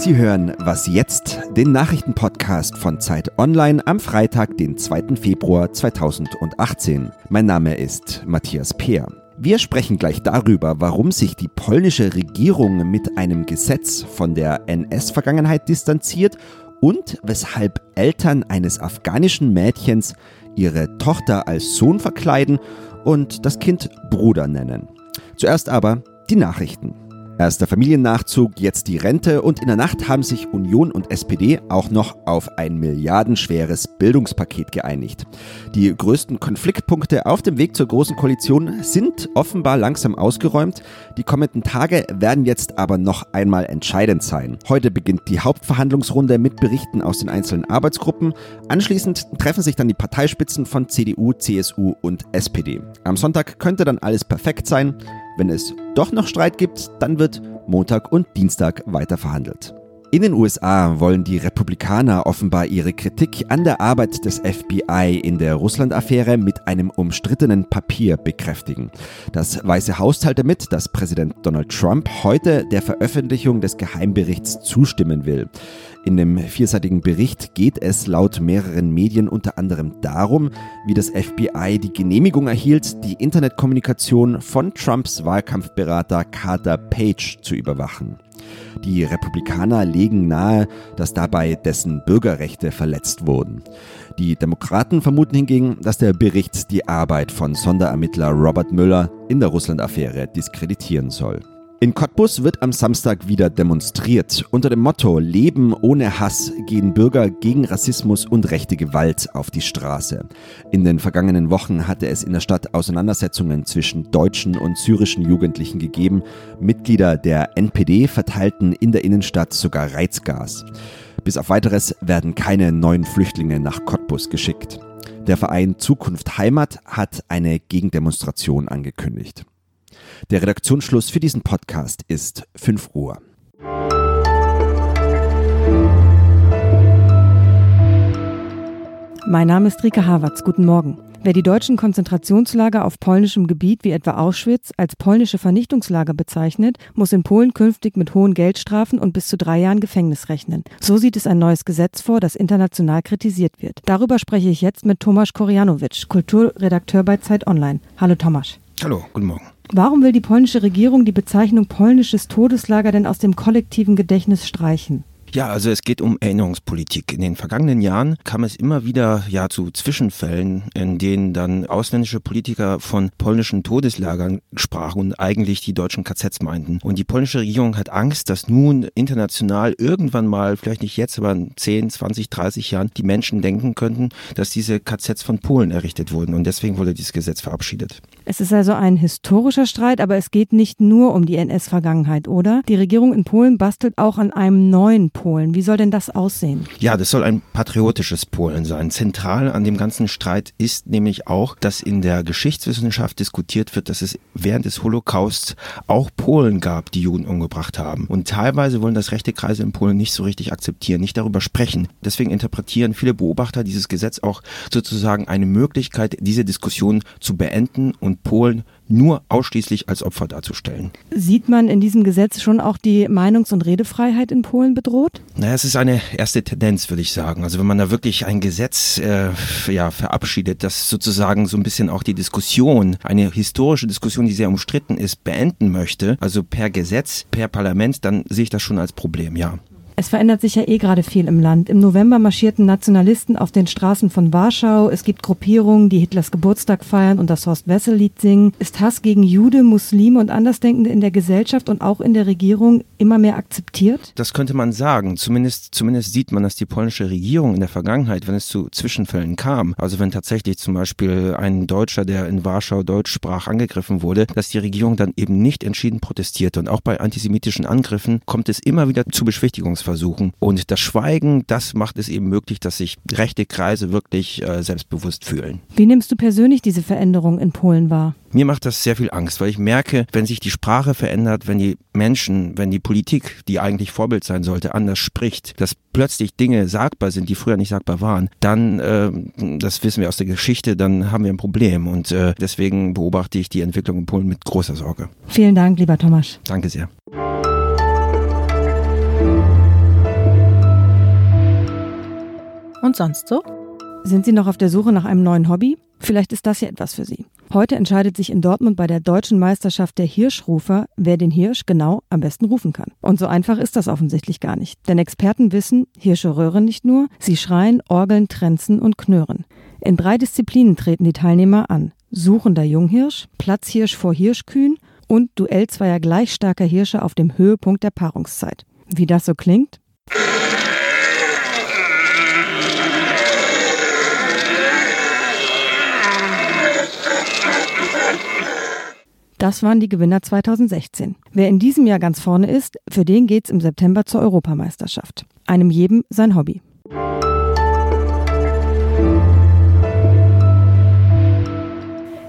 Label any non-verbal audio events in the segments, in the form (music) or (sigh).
Sie hören Was jetzt, den Nachrichtenpodcast von Zeit Online am Freitag, den 2. Februar 2018. Mein Name ist Matthias Peer. Wir sprechen gleich darüber, warum sich die polnische Regierung mit einem Gesetz von der NS-Vergangenheit distanziert und weshalb Eltern eines afghanischen Mädchens ihre Tochter als Sohn verkleiden und das Kind Bruder nennen. Zuerst aber die Nachrichten. Erst der Familiennachzug, jetzt die Rente und in der Nacht haben sich Union und SPD auch noch auf ein milliardenschweres Bildungspaket geeinigt. Die größten Konfliktpunkte auf dem Weg zur Großen Koalition sind offenbar langsam ausgeräumt. Die kommenden Tage werden jetzt aber noch einmal entscheidend sein. Heute beginnt die Hauptverhandlungsrunde mit Berichten aus den einzelnen Arbeitsgruppen. Anschließend treffen sich dann die Parteispitzen von CDU, CSU und SPD. Am Sonntag könnte dann alles perfekt sein. Wenn es doch noch Streit gibt, dann wird Montag und Dienstag weiter verhandelt. In den USA wollen die Republikaner offenbar ihre Kritik an der Arbeit des FBI in der Russland-Affäre mit einem umstrittenen Papier bekräftigen. Das Weiße Haus teilte mit, dass Präsident Donald Trump heute der Veröffentlichung des Geheimberichts zustimmen will. In dem vierseitigen Bericht geht es laut mehreren Medien unter anderem darum, wie das FBI die Genehmigung erhielt, die Internetkommunikation von Trumps Wahlkampfberater Carter Page zu überwachen. Die Republikaner legen nahe, dass dabei dessen Bürgerrechte verletzt wurden. Die Demokraten vermuten hingegen, dass der Bericht die Arbeit von Sonderermittler Robert Müller in der Russland-Affäre diskreditieren soll. In Cottbus wird am Samstag wieder demonstriert. Unter dem Motto Leben ohne Hass gehen Bürger gegen Rassismus und rechte Gewalt auf die Straße. In den vergangenen Wochen hatte es in der Stadt Auseinandersetzungen zwischen deutschen und syrischen Jugendlichen gegeben. Mitglieder der NPD verteilten in der Innenstadt sogar Reizgas. Bis auf weiteres werden keine neuen Flüchtlinge nach Cottbus geschickt. Der Verein Zukunft Heimat hat eine Gegendemonstration angekündigt. Der Redaktionsschluss für diesen Podcast ist 5 Uhr. Mein Name ist Rike Havertz. Guten Morgen. Wer die deutschen Konzentrationslager auf polnischem Gebiet wie etwa Auschwitz als polnische Vernichtungslager bezeichnet, muss in Polen künftig mit hohen Geldstrafen und bis zu drei Jahren Gefängnis rechnen. So sieht es ein neues Gesetz vor, das international kritisiert wird. Darüber spreche ich jetzt mit Tomasz Korianowitsch, Kulturredakteur bei Zeit Online. Hallo Tomasz. Hallo, guten Morgen. Warum will die polnische Regierung die Bezeichnung polnisches Todeslager denn aus dem kollektiven Gedächtnis streichen? Ja, also es geht um Erinnerungspolitik. In den vergangenen Jahren kam es immer wieder ja zu Zwischenfällen, in denen dann ausländische Politiker von polnischen Todeslagern sprachen und eigentlich die deutschen KZs meinten. Und die polnische Regierung hat Angst, dass nun international irgendwann mal, vielleicht nicht jetzt, aber in 10, 20, 30 Jahren, die Menschen denken könnten, dass diese KZs von Polen errichtet wurden. Und deswegen wurde dieses Gesetz verabschiedet. Es ist also ein historischer Streit, aber es geht nicht nur um die NS-Vergangenheit, oder? Die Regierung in Polen bastelt auch an einem neuen Polen. Wie soll denn das aussehen? Ja, das soll ein patriotisches Polen sein. Zentral an dem ganzen Streit ist nämlich auch, dass in der Geschichtswissenschaft diskutiert wird, dass es während des Holocausts auch Polen gab, die Juden umgebracht haben. Und teilweise wollen das rechte Kreise in Polen nicht so richtig akzeptieren, nicht darüber sprechen. Deswegen interpretieren viele Beobachter dieses Gesetz auch sozusagen eine Möglichkeit, diese Diskussion zu beenden und Polen nur ausschließlich als Opfer darzustellen. Sieht man in diesem Gesetz schon auch die Meinungs- und Redefreiheit in Polen bedroht? Naja, es ist eine erste Tendenz, würde ich sagen. Also wenn man da wirklich ein Gesetz äh, ja, verabschiedet, das sozusagen so ein bisschen auch die Diskussion, eine historische Diskussion, die sehr umstritten ist, beenden möchte, also per Gesetz, per Parlament, dann sehe ich das schon als Problem, ja. Es verändert sich ja eh gerade viel im Land. Im November marschierten Nationalisten auf den Straßen von Warschau. Es gibt Gruppierungen, die Hitlers Geburtstag feiern und das Horst Wessel-Lied singen. Ist Hass gegen Jude, Muslime und Andersdenkende in der Gesellschaft und auch in der Regierung immer mehr akzeptiert? Das könnte man sagen. Zumindest, zumindest sieht man, dass die polnische Regierung in der Vergangenheit, wenn es zu Zwischenfällen kam, also wenn tatsächlich zum Beispiel ein Deutscher, der in Warschau Deutsch sprach, angegriffen wurde, dass die Regierung dann eben nicht entschieden protestierte. Und auch bei antisemitischen Angriffen kommt es immer wieder zu Beschwichtigungsversuchen versuchen. Und das Schweigen, das macht es eben möglich, dass sich rechte Kreise wirklich äh, selbstbewusst fühlen. Wie nimmst du persönlich diese Veränderung in Polen wahr? Mir macht das sehr viel Angst, weil ich merke, wenn sich die Sprache verändert, wenn die Menschen, wenn die Politik, die eigentlich Vorbild sein sollte, anders spricht, dass plötzlich Dinge sagbar sind, die früher nicht sagbar waren, dann, äh, das wissen wir aus der Geschichte, dann haben wir ein Problem. Und äh, deswegen beobachte ich die Entwicklung in Polen mit großer Sorge. Vielen Dank, lieber Thomas. Danke sehr. Und sonst so? Sind Sie noch auf der Suche nach einem neuen Hobby? Vielleicht ist das ja etwas für Sie. Heute entscheidet sich in Dortmund bei der deutschen Meisterschaft der Hirschrufer, wer den Hirsch genau am besten rufen kann. Und so einfach ist das offensichtlich gar nicht. Denn Experten wissen, Hirsche röhren nicht nur, sie schreien, orgeln, tränzen und knurren. In drei Disziplinen treten die Teilnehmer an. Suchender Junghirsch, Platzhirsch vor Hirschkühen und Duell zweier gleich starker Hirsche auf dem Höhepunkt der Paarungszeit. Wie das so klingt? Das waren die Gewinner 2016. Wer in diesem Jahr ganz vorne ist, für den geht's im September zur Europameisterschaft. Einem jedem sein Hobby.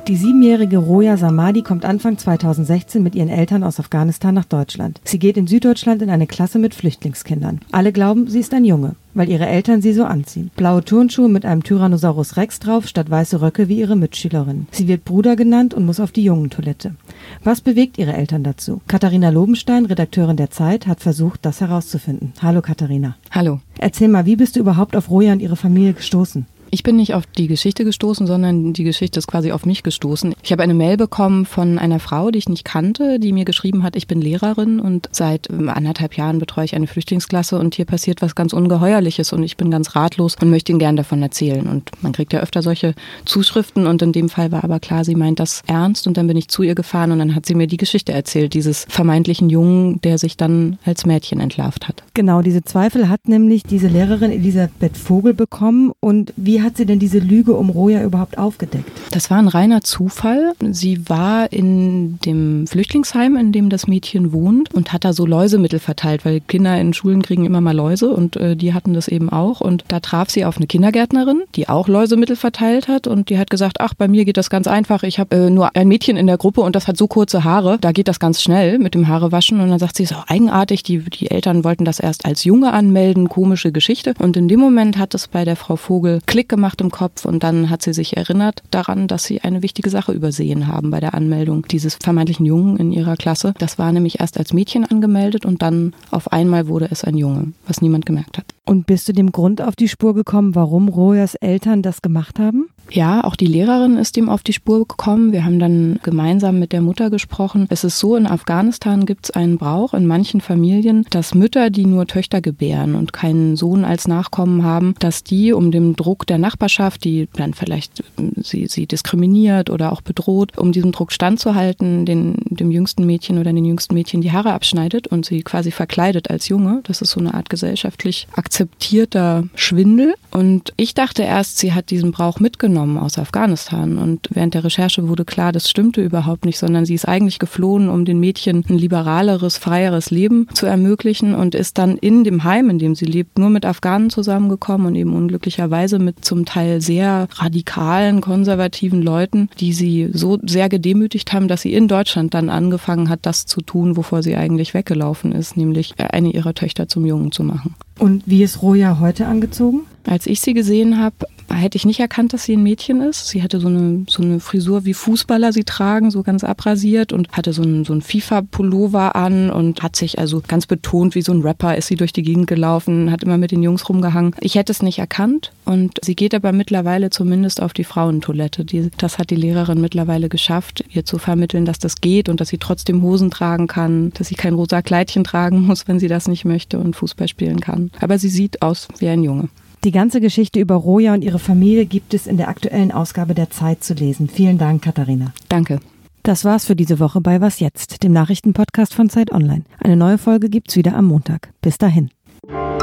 Die siebenjährige Roja Samadi kommt Anfang 2016 mit ihren Eltern aus Afghanistan nach Deutschland. Sie geht in Süddeutschland in eine Klasse mit Flüchtlingskindern. Alle glauben, sie ist ein Junge, weil ihre Eltern sie so anziehen. Blaue Turnschuhe mit einem Tyrannosaurus Rex drauf, statt weiße Röcke wie ihre Mitschülerin. Sie wird Bruder genannt und muss auf die Jungentoilette. Was bewegt ihre Eltern dazu? Katharina Lobenstein, Redakteurin der Zeit, hat versucht, das herauszufinden. Hallo Katharina. Hallo. Erzähl mal, wie bist du überhaupt auf Roja und ihre Familie gestoßen? Ich bin nicht auf die Geschichte gestoßen, sondern die Geschichte ist quasi auf mich gestoßen. Ich habe eine Mail bekommen von einer Frau, die ich nicht kannte, die mir geschrieben hat, ich bin Lehrerin und seit ähm, anderthalb Jahren betreue ich eine Flüchtlingsklasse und hier passiert was ganz Ungeheuerliches und ich bin ganz ratlos und möchte Ihnen gern davon erzählen. Und man kriegt ja öfter solche Zuschriften und in dem Fall war aber klar, sie meint das ernst und dann bin ich zu ihr gefahren und dann hat sie mir die Geschichte erzählt, dieses vermeintlichen Jungen, der sich dann als Mädchen entlarvt hat. Genau, diese Zweifel hat nämlich diese Lehrerin Elisabeth Vogel bekommen und wie hat sie denn diese Lüge um Roja überhaupt aufgedeckt? Das war ein reiner Zufall. Sie war in dem Flüchtlingsheim, in dem das Mädchen wohnt und hat da so Läusemittel verteilt, weil Kinder in Schulen kriegen immer mal Läuse und äh, die hatten das eben auch. Und da traf sie auf eine Kindergärtnerin, die auch Läusemittel verteilt hat und die hat gesagt, ach, bei mir geht das ganz einfach. Ich habe äh, nur ein Mädchen in der Gruppe und das hat so kurze Haare. Da geht das ganz schnell mit dem Haarewaschen. Und dann sagt sie, ist auch eigenartig. Die, die Eltern wollten das erst als Junge anmelden. Komische Geschichte. Und in dem Moment hat es bei der Frau Vogel Klick gemacht im Kopf und dann hat sie sich erinnert daran, dass sie eine wichtige Sache übersehen haben bei der Anmeldung dieses vermeintlichen Jungen in ihrer Klasse. Das war nämlich erst als Mädchen angemeldet und dann auf einmal wurde es ein Junge, was niemand gemerkt hat. Und bist du dem Grund auf die Spur gekommen, warum Rojas Eltern das gemacht haben? Ja, auch die Lehrerin ist ihm auf die Spur gekommen. Wir haben dann gemeinsam mit der Mutter gesprochen. Es ist so, in Afghanistan gibt es einen Brauch in manchen Familien, dass Mütter, die nur Töchter gebären und keinen Sohn als Nachkommen haben, dass die um dem Druck der Nachbarschaft, die dann vielleicht äh, sie, sie diskriminiert oder auch bedroht, um diesem Druck standzuhalten, den, dem jüngsten Mädchen oder den jüngsten Mädchen die Haare abschneidet und sie quasi verkleidet als Junge. Das ist so eine Art gesellschaftlich akzeptierter Schwindel. Und ich dachte erst, sie hat diesen Brauch mitgenommen aus Afghanistan. Und während der Recherche wurde klar, das stimmte überhaupt nicht, sondern sie ist eigentlich geflohen, um den Mädchen ein liberaleres, freieres Leben zu ermöglichen und ist dann in dem Heim, in dem sie lebt, nur mit Afghanen zusammengekommen und eben unglücklicherweise mit zum Teil sehr radikalen, konservativen Leuten, die sie so sehr gedemütigt haben, dass sie in Deutschland dann angefangen hat, das zu tun, wovor sie eigentlich weggelaufen ist, nämlich eine ihrer Töchter zum Jungen zu machen. Und wie ist Roja heute angezogen? Als ich sie gesehen habe, hätte ich nicht erkannt, dass sie ein Mädchen ist. Sie hatte so eine, so eine Frisur, wie Fußballer sie tragen, so ganz abrasiert und hatte so einen, so einen FIFA-Pullover an und hat sich also ganz betont wie so ein Rapper ist sie durch die Gegend gelaufen, hat immer mit den Jungs rumgehangen. Ich hätte es nicht erkannt und sie geht aber mittlerweile zumindest auf die Frauentoilette. Die, das hat die Lehrerin mittlerweile geschafft, ihr zu vermitteln, dass das geht und dass sie trotzdem Hosen tragen kann, dass sie kein rosa Kleidchen tragen (laughs) muss, wenn sie das nicht möchte und Fußball spielen kann. Aber sie sieht aus wie ein Junge. Die ganze Geschichte über Roja und ihre Familie gibt es in der aktuellen Ausgabe der Zeit zu lesen. Vielen Dank, Katharina. Danke. Das war's für diese Woche bei Was Jetzt, dem Nachrichtenpodcast von Zeit Online. Eine neue Folge gibt's wieder am Montag. Bis dahin. Ja,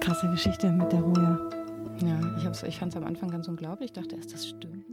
krasse Geschichte mit der Roja. Ja, ich, ich fand es am Anfang ganz unglaublich. Ich dachte erst, das stimmt.